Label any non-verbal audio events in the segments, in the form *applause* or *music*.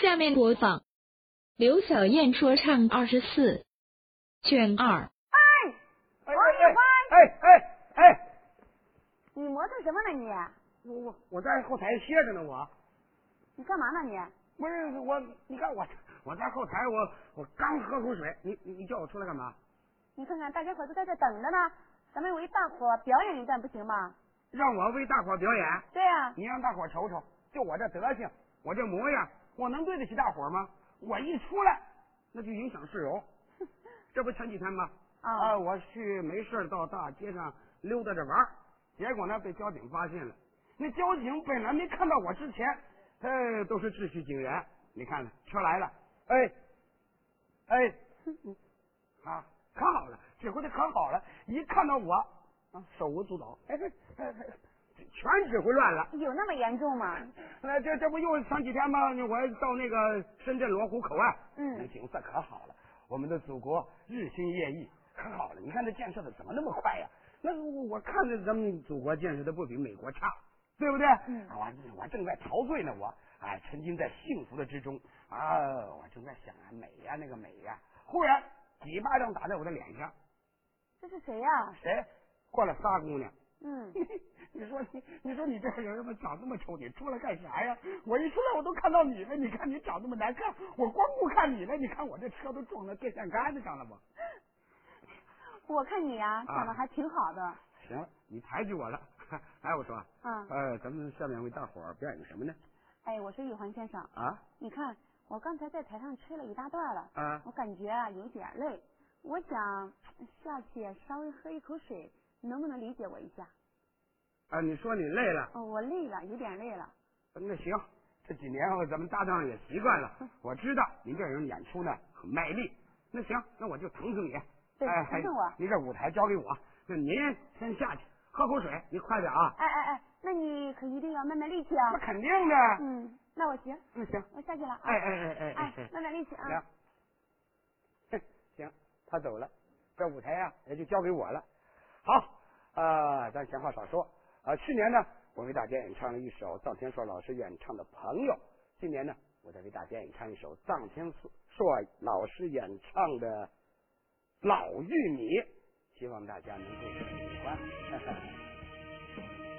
下面播放刘小燕说唱二十四卷二。哎，哎王玉欢，哎哎哎，你磨蹭什么呢你？我我我在后台歇着呢，我你干嘛呢你？不是我，你看我我在后台，我我刚喝口水，你你你叫我出来干嘛？你看看大家伙都在这等着呢，咱们为大伙表演一段不行吗？让我为大伙表演，对呀、你让大伙瞅瞅，就我这德行，我这模样，我能对得起大伙吗？我一出来，那就影响市容。*laughs* 这不前几天吗？啊啊，我去没事儿到大街上溜达着玩儿，结果呢被交警发现了。那交警本来没看到我之前，呃，都是秩序警员。你看看，车来了，哎，哎，*laughs* 啊，可好了，指挥的可好了，一看到我，啊，手舞足蹈，哎，哎哎全指挥乱了。有那么严重吗？呃，这这不又前几天吗？我到那个深圳罗湖口岸，嗯那景色可好了。我们的祖国日新月异，可好了。你看这建设的怎么那么快呀？那我我看着咱们祖国建设的不比美国差，对不对？嗯我我正在陶醉呢，我哎沉浸在幸福的之中啊，我正在想啊美呀那个美呀，忽然几巴掌打在我的脸上，这是谁呀、谁？过来仨姑娘。嗯，*laughs* *laughs* 你说你，你说你这人怎么长这么丑？你出来干啥呀？我一出来我都看到你了，你看你长这么难看，我光顾看你了。你看我这车都撞到电线杆子上了不？*laughs* 我看你呀、长得还挺好的。行了，你抬举我了。*laughs* 哎，我说，嗯，呃，咱们下面为大伙儿表演个什么呢？哎，我说玉环先生，啊你看我刚才在台上吹了一大段了，啊，我感觉啊有点累，我想下去稍微喝一口水，能不能理解我一下？啊，你说你累了，哦，我累了，有点累了。那行，这几年后咱们搭档也习惯了。我知道您这人演出呢很卖力。那行，那我就疼疼你。对哎，疼疼我您这舞台交给我，那您先下去喝口水，你快点啊。哎哎哎，那你可一定要慢慢力气啊那。肯定的。嗯，那我行，那行，我下去了啊。哎哎哎哎哎哎，慢慢力气啊。行，哼行，他走了，这舞台啊也就交给我了。好，啊，咱闲话少说啊。去年呢，我为大家演唱了一首臧天朔老师演唱的《朋友》，今年呢，我再为大家演唱一首臧天朔老师演唱的《老玉米》，希望大家能够喜欢。*laughs*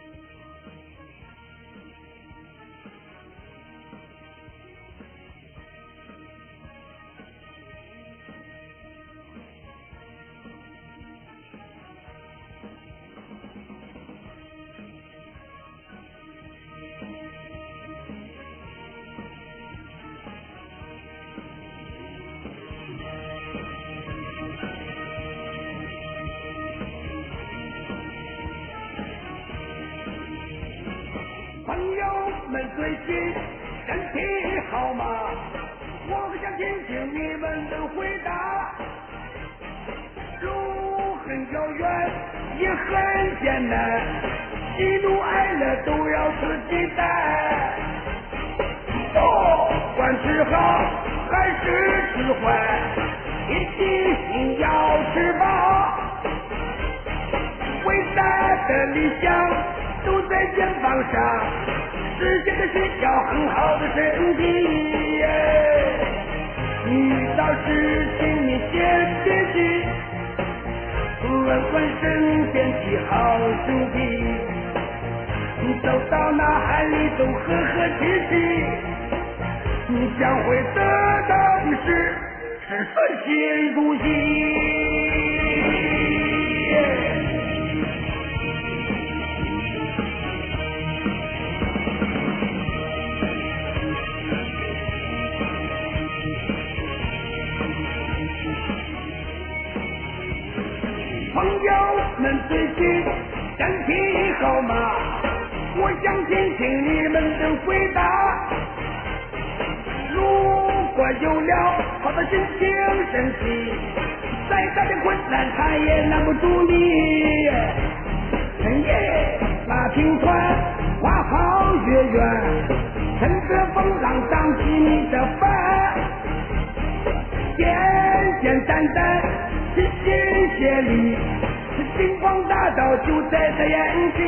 问问身边的好兄弟，你走到哪里都和和气气，你将会得到的是是顺心如意。朋友们最近身体好吗？我想听听你们的回答。如果有了好的心情身体，再大的困难他也拦不住你。深夜拉平船，划好月圆，趁着风浪荡起你的帆。简简单单，齐心协力，星光大道就在这眼前。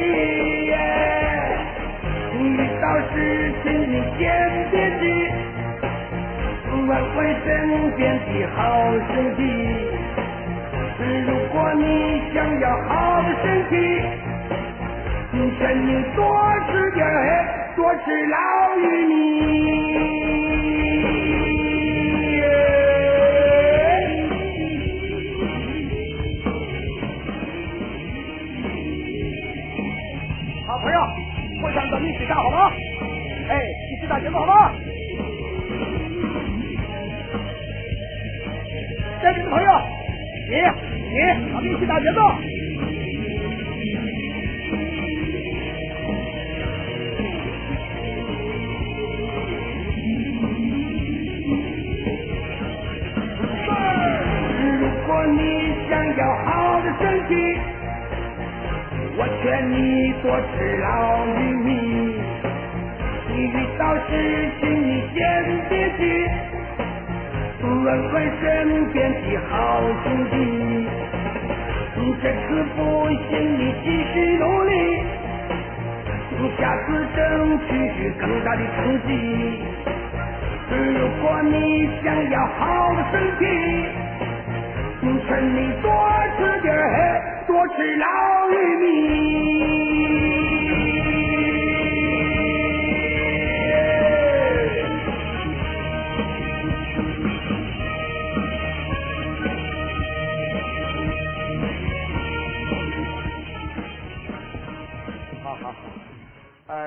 遇到事情你先别急，回身边的好身体。如果你想要好的身体，劝你多吃点多吃老玉米。想咱们一起干好吗？哎，一起打节奏好吗？这边的朋友，你你，咱们一起打节奏。如果你想要好的身体，我劝你多吃老玉米。你遇到事情你先别急，问问身边的好兄弟。你这次不行，你继续努力，下次争取更大的成绩。如果你想要好的身体，劝你多吃点儿，多吃老玉米。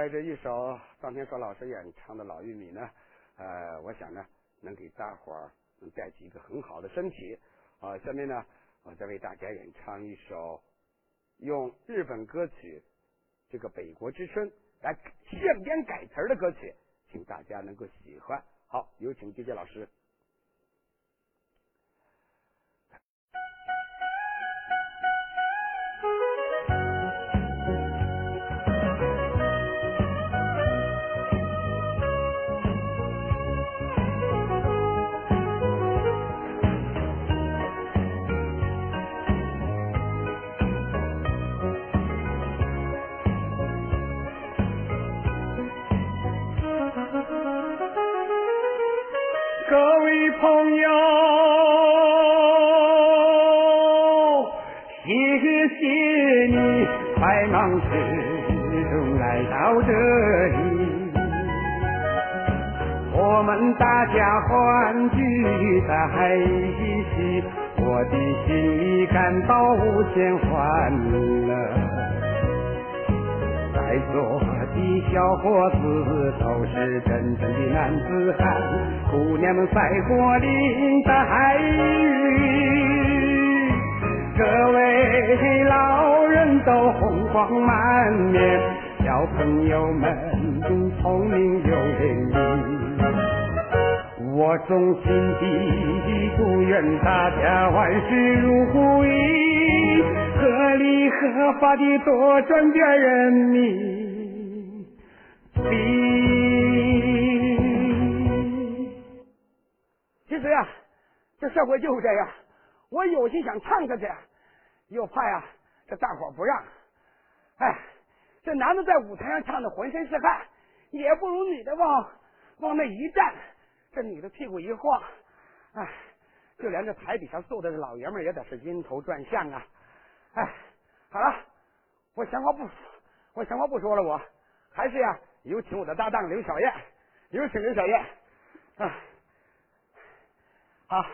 呃，这一首张天硕老师演唱的《老玉米》呢，呃，我想呢，能给大伙儿能带起一个很好的身体。啊，下面呢，我再为大家演唱一首用日本歌曲这个《北国之春》来现编改词的歌曲，请大家能够喜欢。好，有请杰杰老师。各位朋友，谢谢你百忙之中来到这里，我们大家欢聚在一起，我的心里感到无限欢乐。在座小伙子都是真正的男子汉，姑娘们赛过林黛玉，各位老人都红光满面，小朋友们聪明又伶俐。我衷心地祝愿大家万事如意，合理合法的多赚点人民我就是这样，我有心想唱下去，又怕呀这大伙不让。哎，这男的在舞台上唱的浑身是汗，也不如女的往往那一站。这女的屁股一晃，哎，就连这台底下坐的老爷们也得是晕头转向啊！哎，好了，我闲话不，我闲话不说了，我还是呀，有请我的搭档刘小燕，有请刘小燕。啊，好，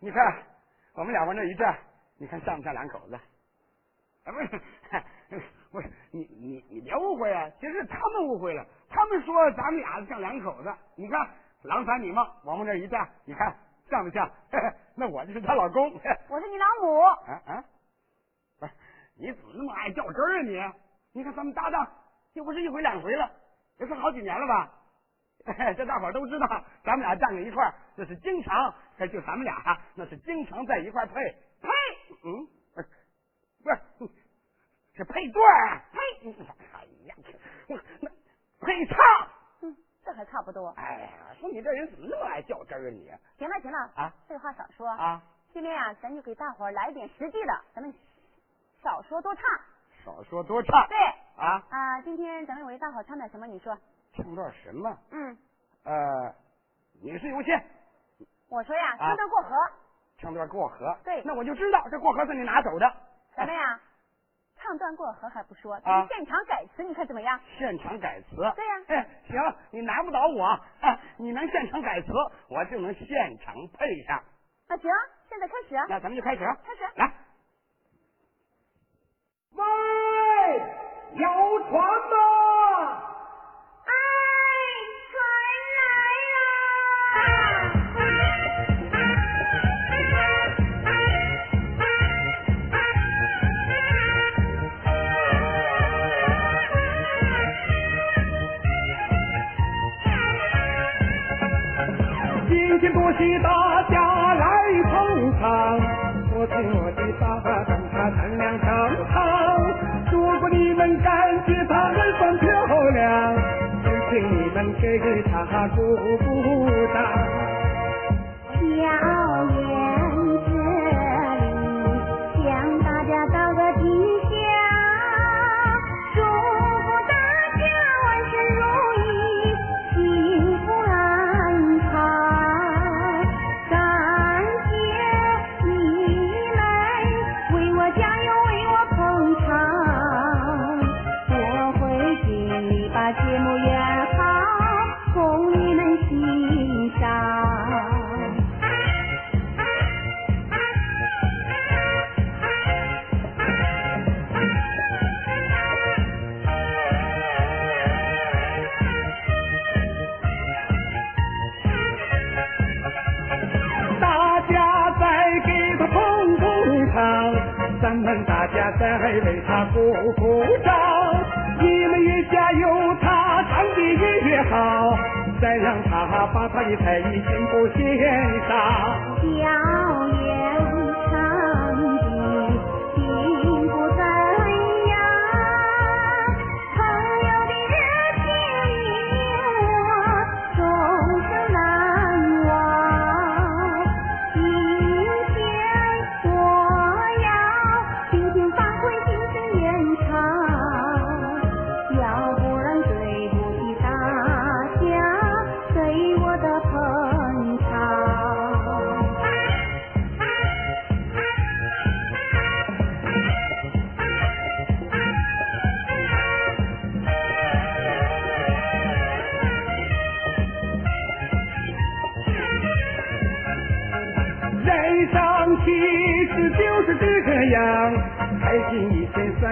你看我们俩往这一站，你看像不像两口子？啊，不是，*laughs* 不是，你你你别误会啊！其实他们误会了，他们说咱们俩像两口子，你看。郎才女貌，往我这一站，你看像不像？*laughs* 那我就是她老公。*laughs* 我是你老母。啊啊！不是，你怎么那么爱较真儿啊你？你看咱们搭档又不是一回两回了，也是好几年了吧？这大伙儿都知道，咱们俩站在一块儿，那是经常，就咱们俩哈那是经常在一块儿配配。嗯，不是，是，配对儿。配，哎呀，我那配唱。嗯这还差不多。哎呀，说你这人怎么那么爱较真儿啊你？行了行了啊，废话少说啊。今天啊，咱就给大伙儿来点实际的，咱们少说多唱。少说多唱。对。啊啊，今天咱们为大伙儿唱点什么？你说。唱段什么？嗯。呃，你是优先，我说呀，啊唱段过河，唱段过河。对那我就知道这过河是你拿走的。什么呀？唱段过河还不说，啊现场改词，你看怎么样？现场改词。对呀哎，行，你难不倒我。哎，你能现场改词，我就能现场配上。啊，行，现在开始啊。那咱们就开始。开始来。喂，有船吗？今天多谢大家来捧场，我请我的大灯茶三两成汤。如果你们感觉她很算漂亮，就请你们给他鼓鼓。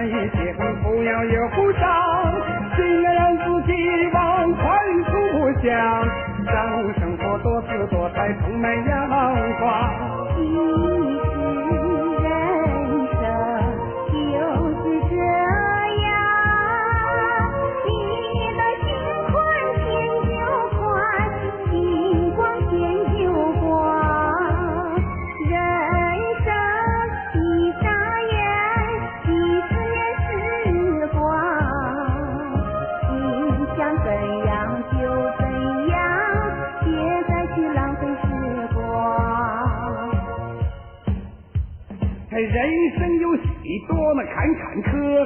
一天算一天，不要忧伤。尽量让自己往宽处想，让生活多姿多彩，充满阳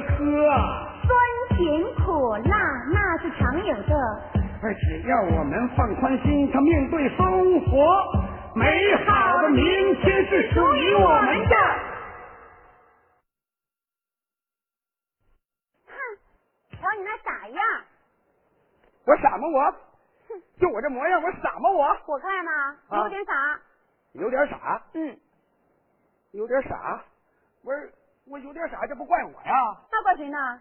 坎坷坷，酸甜苦辣那是常有的，而只要我们放宽心，他面对生活，美好的明天是属于我们的。哼，瞧你那傻样，我傻吗我？就我这模样，我傻吗我？我看呐、啊有点傻。有点傻，嗯，有点傻。不是，我有点傻，这不怪我呀？那怪谁呢？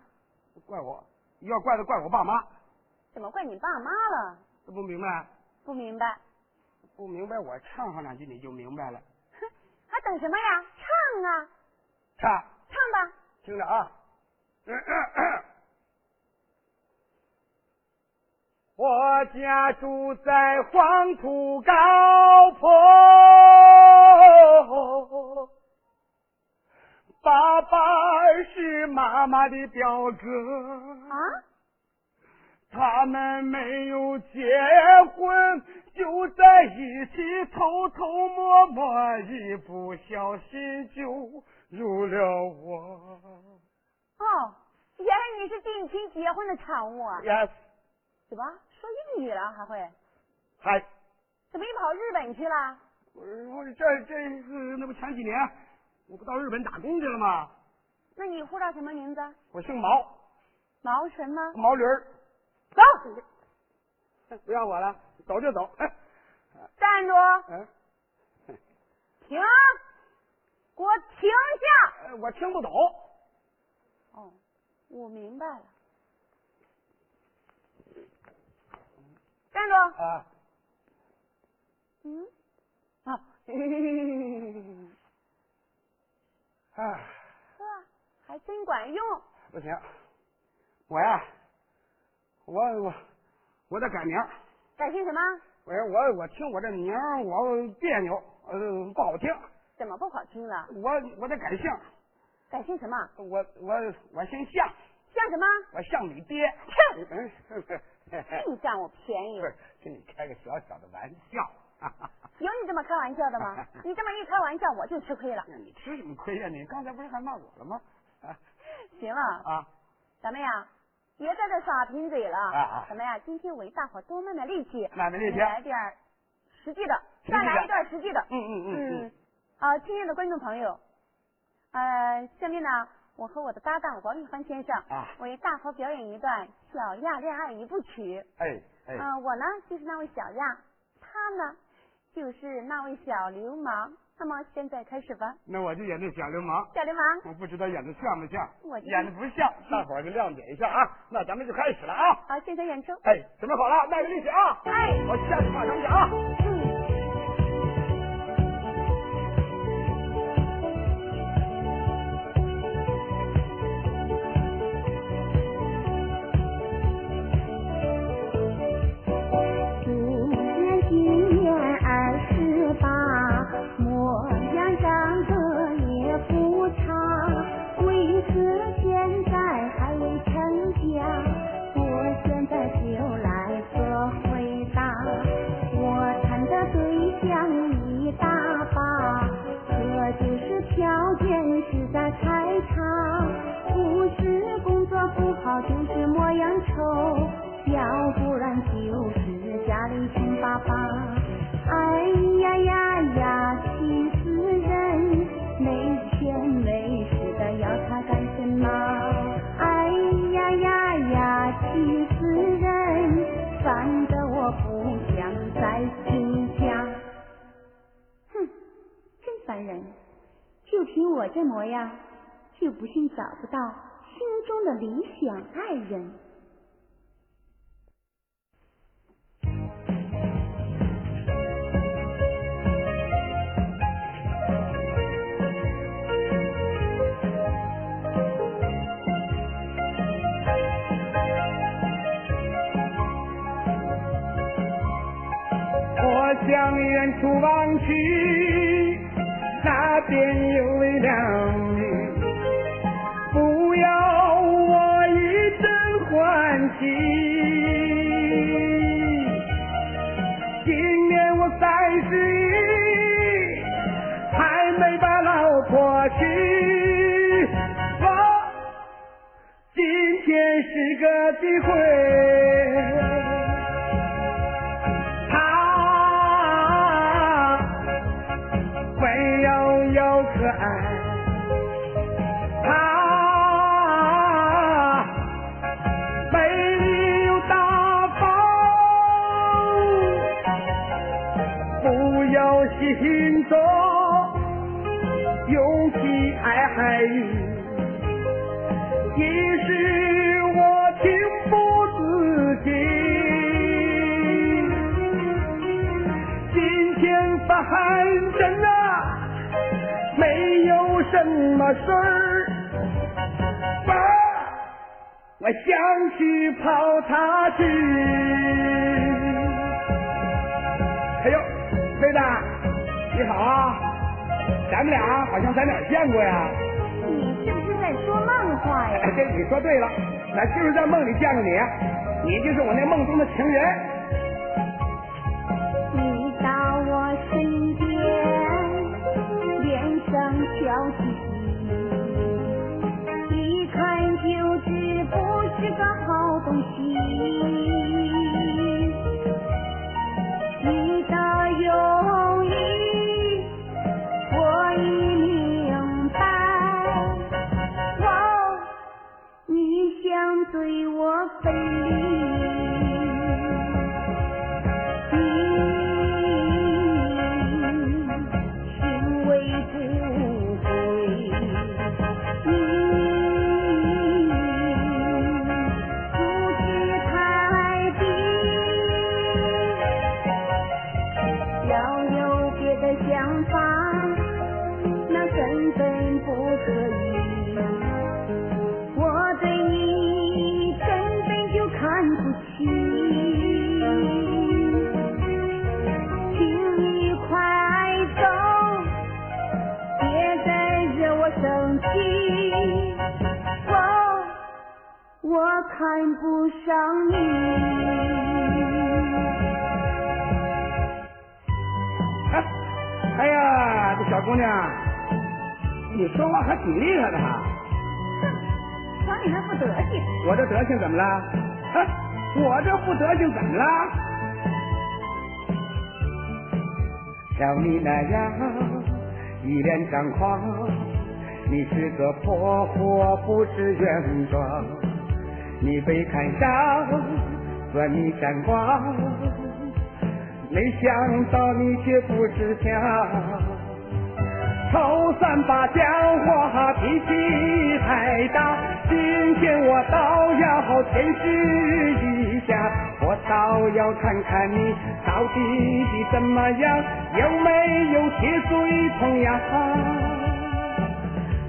怪我，要怪就怪我爸妈。怎么怪你爸妈了？这不明白？不明白。不明白，我唱上两句你就明白了。哼，还等什么呀？唱啊，唱，唱吧。听着啊。我家住在黄土高坡，爸爸是妈妈的表哥，啊？他们没有结婚，就在一起偷偷摸摸，一不小心就入了我。哦，原来你是近亲结婚的产物啊？Yes，怎么说英语了还会？嗨，怎么又跑日本去了？我我这这是那不前几年我不到日本打工去了吗？那你护照什么名字？我姓毛，毛什么？毛驴儿。走，*laughs* 不要我了，走就走。哎，站住！嗯，停！给我停下！哎我听不懂。哦，我明白了。站住！啊，嗯，啊，哎，呵，还真管用。不行，我呀，我我我得改名。改姓什么？我我我听我这名儿我别扭，呃，不好听。怎么不好听了？我我得改姓，改姓什么？我我我姓向，向什么？我向你爹。哼嗯，净占我便宜不。是跟你开个小小的玩笑。*laughs* 有你这么开玩笑的吗？*laughs* 你这么一开玩笑，我就吃亏了。那你吃什么亏呀、你刚才不是还骂我了吗？*laughs* 啊行了，啊，咱们呀，别在这耍贫嘴了。啊啊咱们呀，今天为大伙多卖卖力气，卖卖力气来点实际的，再来一段实际的。嗯嗯嗯嗯，啊，亲爱的观众朋友，呃，下面呢，我和我的搭档王玉欢先生啊为大伙表演一段《小亚恋爱一部曲》。哎哎，啊，我呢就是那位小亚，他呢就是那位小流氓。那么现在开始吧，那我就演这小流氓。小流氓，我不知道演的像不像，我演的不像，*laughs* 大伙儿就谅解一下啊。那咱们就开始了啊！好，现场演出。哎，准备好了，卖个力气啊！哎，我下去马上去啊！这模样，就不信找不到心中的理想爱人。我向远处望去，那边机会。她温柔又可爱，好像在哪儿见过呀？你是不是在说梦话呀？哎，这你说对了，那就是在梦里见过你，你就是我那梦中的情人。对我分离。看不上你。哎，哎呀，这小姑娘，你说话还挺厉害的哈。哼，瞧你那副德行，我这德行怎么了？啊，我这副德行怎么了？像你那样一脸张狂，你是个泼妇，不是原装。你被看上，算你沾光，没想到你却不识相。头三把讲话脾气太大，今天我倒要见识一下，我倒要看看你到底怎么样，有没有铁嘴铜牙。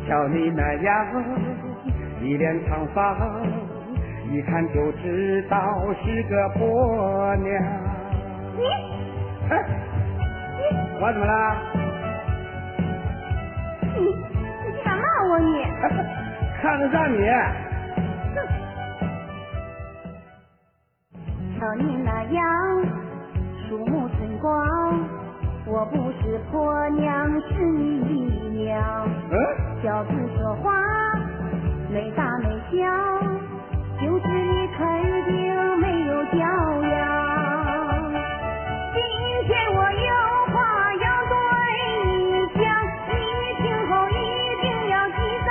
瞧你那样一脸长发，一看就知道是个婆娘。你哎，我怎么了？你你竟敢骂我你！看得上你。瞧你那样鼠目寸光，我不是婆娘是你娘，嗯，小子说话没大没小，就是你肯定没有教养。今天我有话要对你讲，你听后一定要记在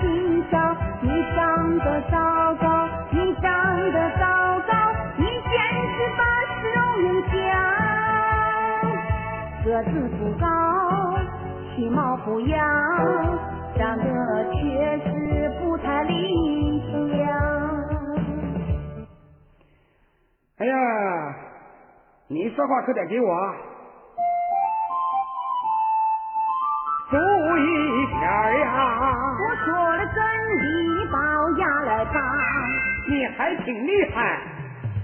心上。你长得糟糕，你长得糟糕，你简直把市容影响。个子不高，其貌不扬，长得你说话可得给我注意点儿呀！我说了真的，把我压来吧。你还挺厉害，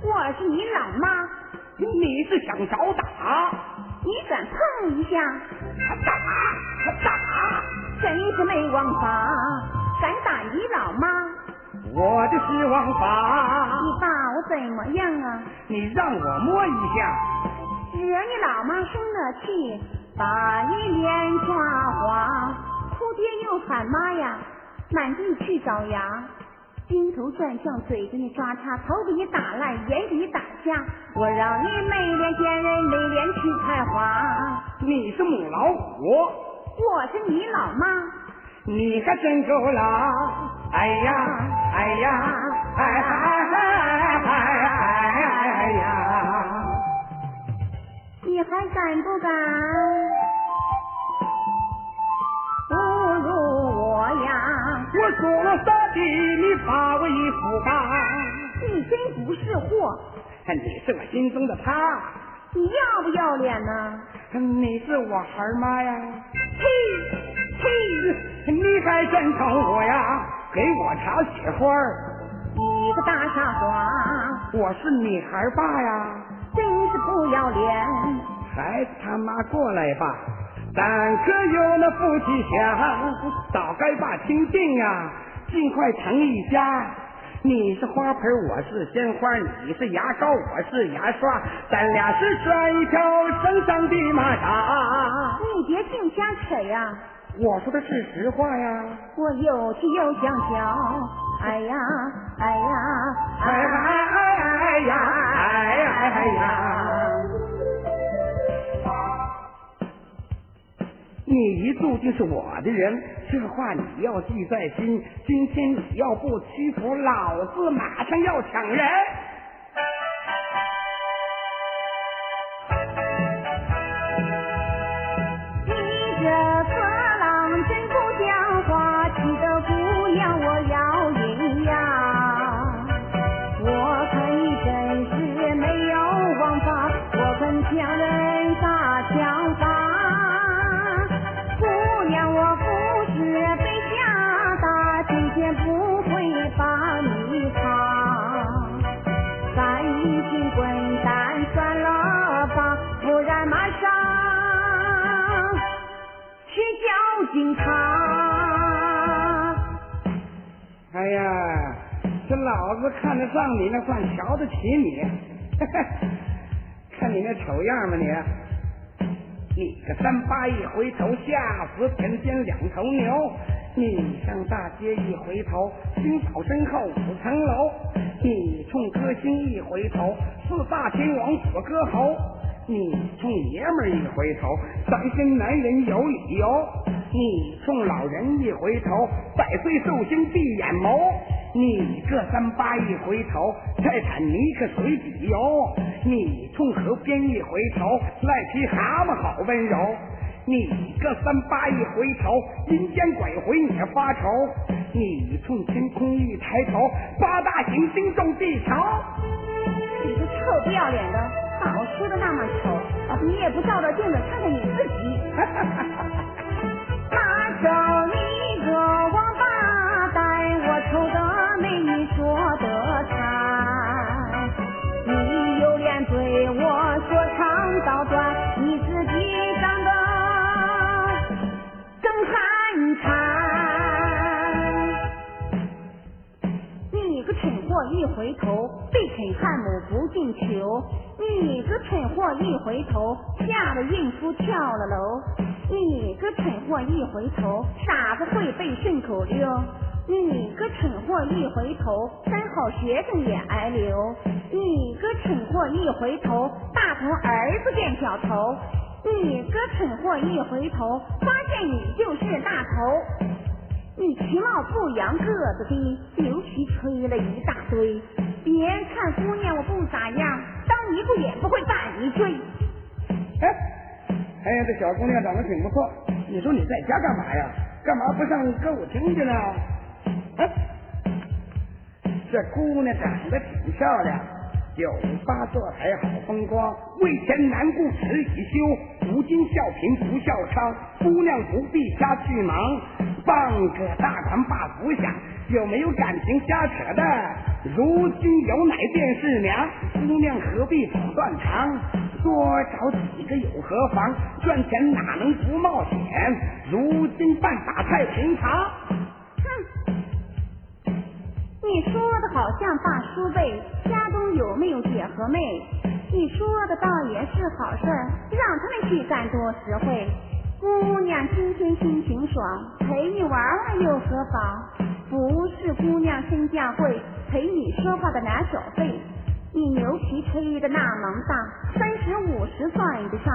我是你老妈，你是想找打？你敢碰一下，打打！真是没王法，敢打你老妈？我的是王法，你把我怎么样啊？你让我摸一下，惹你老妈生了气，把你脸抓花，哭爹又喊妈呀，满地去找牙，晕头转向，嘴给你抓叉，头给你打烂，眼给你打瞎，我让你没脸见人，没脸去开花。你是母老虎，我是你老妈，你可真够了！哎呀，哎呀，哎哎哎哎哎呀！你还敢不敢侮辱我呀？我说了啥的，你把我一副干。你真不是货，你是我心中的他，你要不要脸呢？你是我孩妈呀！呸呸！你还真疼我呀！给我插雪花儿，你个大傻瓜，我是你孩爸呀！真是不要脸！孩子他妈过来吧，咱可有那夫妻相，早该把亲定呀，尽快成一家。你是花盆，我是鲜花；你是牙膏，我是牙刷，咱俩是拴一条身上的马扎。你别净瞎扯呀！我说的是实话呀！我有气又想笑，哎呀，哎呀，哎哎哎呀，哎哎呀！你一注定是我的人，这话你要记在心。今天你要不屈服，老子马上要抢人。子看得上你，那算瞧得起你。看你那丑样吧你！你个三八一回头，吓死田间两头牛。你上大街一回头，青草身后五层楼。你冲歌星一回头，四大天王左歌喉。你冲爷们儿一回头，咱跟男人有理由。你冲老人一回头，百岁寿星闭眼眸。你个三八一回头，泰坦尼克水底游。你冲河边一回头，癞皮蛤蟆好温柔。你个三八一回头，阴间鬼回你发愁。你冲天空一抬头，八大行星撞地球。你个臭不要脸的，把我说的那么丑，你也不照照镜子看看你自己。*laughs* 大手一回头，被肯汉姆不进球。你个蠢货一回头，吓得孕妇跳了楼。你个蠢货一回头，傻子会背顺口溜。你个蠢货一回头，三好学生也挨留。你个蠢货一回头，大头儿子变小头。你个蠢货一回头，发现你就是大头。你其貌不扬，个子低，牛皮吹了一大堆。别看姑娘我不咋样，当尼姑也不会把你追。哎，哎呀，这小姑娘长得挺不错。你说你在家干嘛呀？干嘛不上歌舞厅去呢？哎，这姑娘长得挺漂亮，酒吧坐台好风光，为钱难顾迟已休，如今笑贫不笑娼，姑娘不必瞎去忙，放个大款把福享，有没有感情瞎扯淡？如今有奶便是娘，姑娘何必走断肠？多找几个有何妨？赚钱哪能不冒险？如今办法太平常。哼，你说的好像大叔辈，家中有没有姐和妹？你说的倒也是好事，让他们去干多实惠。姑娘今天心情爽，陪你玩玩又何妨？不是姑娘身价贵，陪你说话的拿小费。你牛皮吹的那么大，三十五十算得上。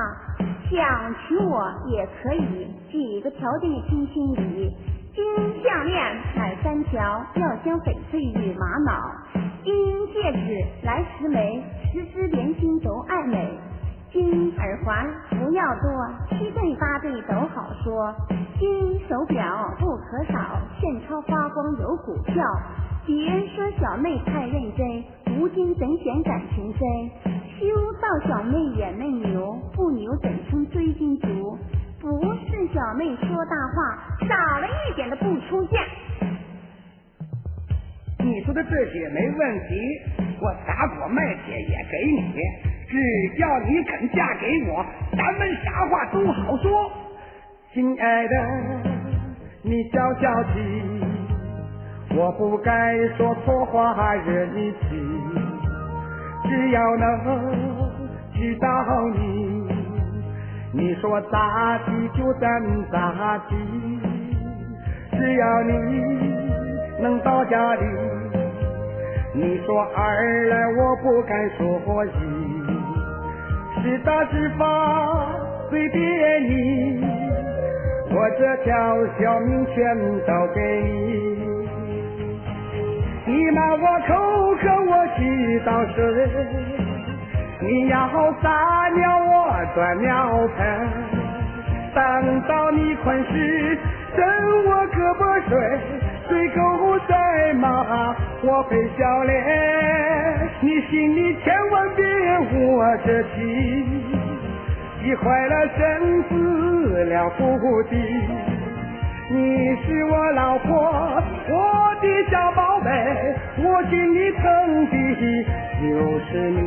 想娶我也可以，几个条件听心里。金项链买三条，要镶翡翠与玛瑙；金戒指来十枚，十只连心都爱美。金耳环不要多，七对八对都好说。金手表不可少，现钞发光有股票。别说小妹太认真，如今怎显感情深？修道小妹眼嫩牛，不牛怎称追金族？不是小妹说大话，少了一点的不出嫁。你说的这些没问题，我打果卖铁也给你，只要你肯嫁给我，咱们啥话都好说。亲爱的，你消消气，我不该说错话惹你气，只要能娶到你，你说咋地就怎咋地，只要你。能到家里，你说二来我不敢说一，是大是法随便你，我这条小命全都给你。你骂我口渴我去倒水，你要撒尿我端尿盆，等到你困时伸我胳膊睡。水狗在骂我陪笑脸，你心里千万别窝着气，急坏了身子了不地。你是我老婆，我的小宝贝，我心里疼的就是你。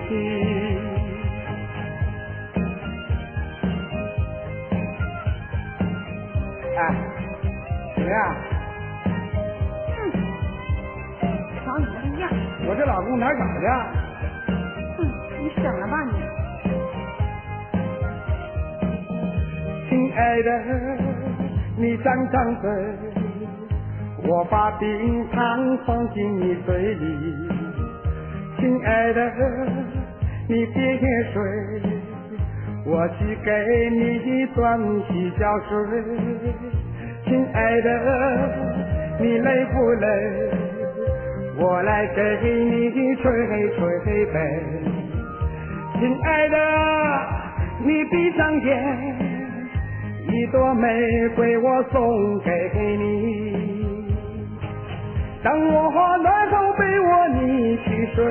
哎，怎么样？我这老公哪儿找的？哼，你省了吧你。亲爱的，你张张嘴，我把冰糖放进你嘴里。亲爱的，你别睡，我去给你端洗脚水。亲爱的，你累不累？我来给你吹吹背。亲爱的，你闭上眼。一朵玫瑰我送给你，当我暖后被窝你去睡，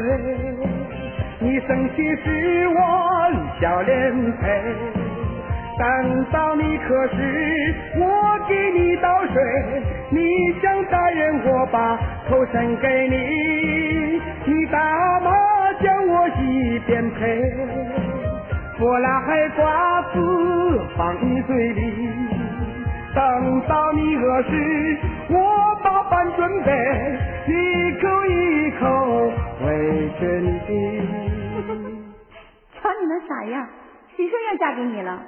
你生气时我笑脸陪，等到你渴时我给你倒水，你想大人我把头伸给你，你打麻将我一边陪。我来瓜子放你嘴里，等到你饿时，我把饭准备，一口一口喂着你。瞧你那傻样，谁说要嫁给你了？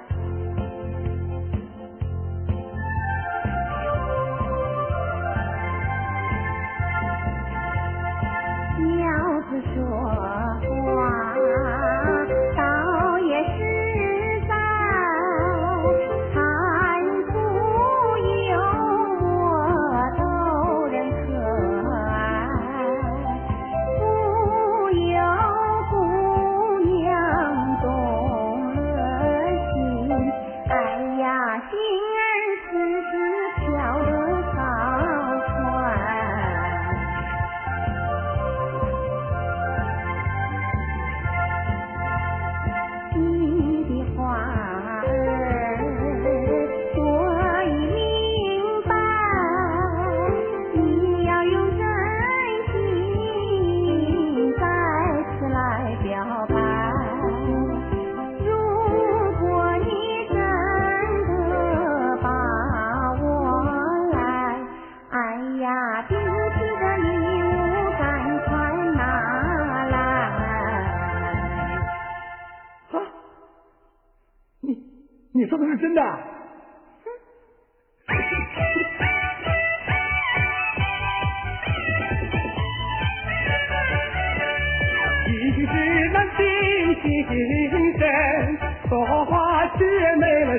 子说话。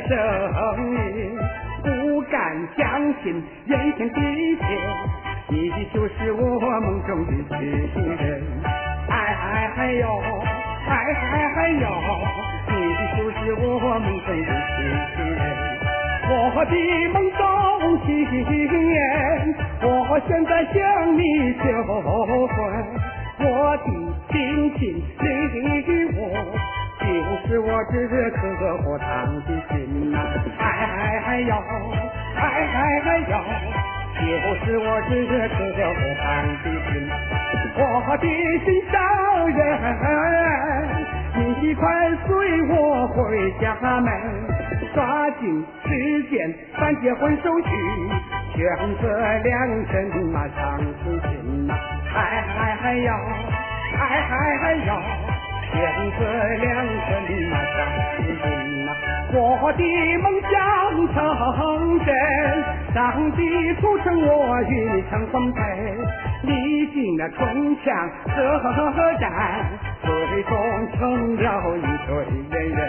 没了声音，不敢相信眼前的一切，你就是我梦中的情人。哎哎哎呦，哎哎哎呦。你就是我梦中的情人，我的梦中情人，我现在向你求婚，我的心情你我，就是我这颗火烫的心呐，哎哎呦，哎哎呦，就是我这颗火烫的心，我的心上人。你快随我回家门，抓紧时间办结婚手续，选择良辰马上成亲呐！哎哎哎呦，哎哎哎呦，选择良辰马上成亲呐！我的梦想成真，上帝促成我与你成婚配，历经了春枪河战。最终成了一对恋人。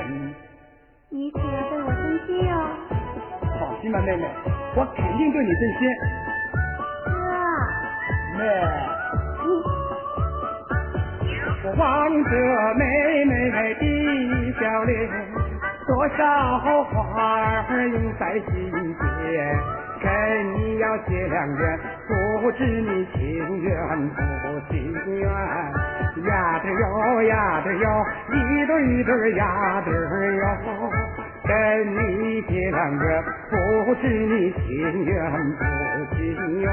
你可要对我真心哦。放心吧，妹妹，我肯定对你真心。哥。妹。望着妹妹的笑脸，多少话儿涌在心间。跟你要结良缘，不知你情愿不情愿？呀的哟呀的哟，一对一对呀的哟。跟你结良缘，不知你情愿不情愿？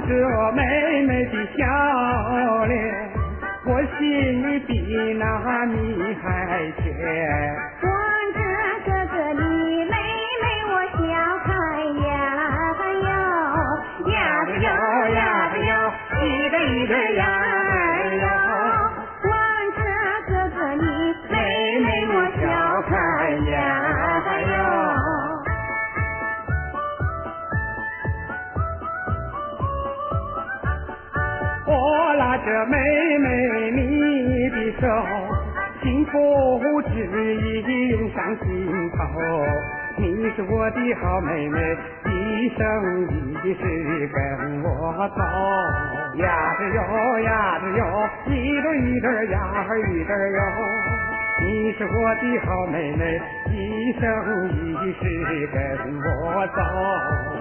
着妹妹的笑脸，我心里比那米还甜。妹妹你的手，幸福指引上心头。你是我的好妹妹，一生一世跟我走。呀子哟呀子哟，一对一对呀一对哟。你是我的好妹妹，一生一世跟我走。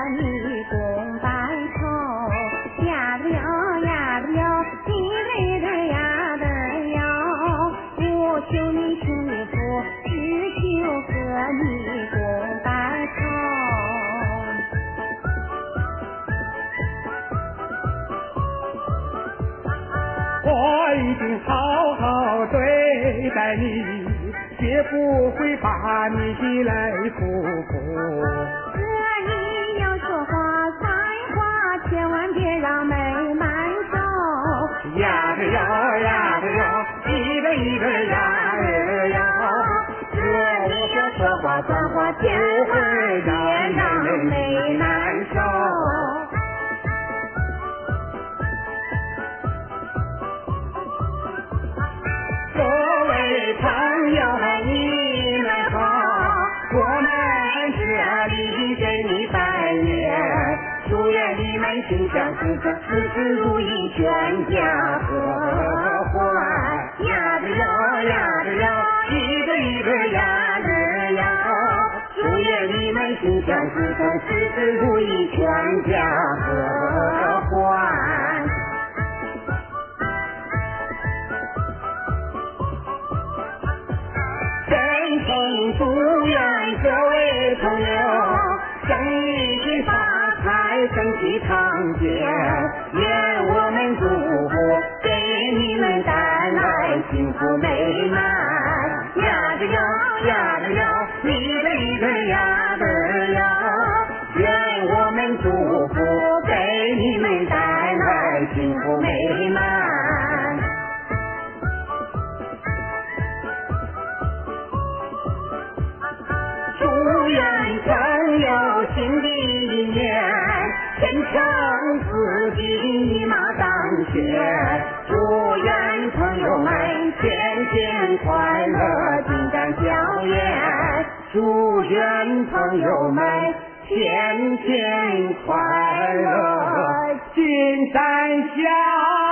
和你共白头。呀的哟呀的哟，一对一对呀的哟。我求你请你福，只求和你共白头。我已经好好对待你，绝不会把你来辜负。算话，千万别让妹难受。各位朋友们，你们好，我们这里给你拜年，祝愿你们心想事成，事事如意，全家和欢。呀子哟呀子哟，一个一个呀，愿你们心想事成，事事如意，全家和欢。真诚祝愿各位朋友生意发财，身体康健。快乐，金山笑颜。祝愿朋友们天天快乐，金山笑。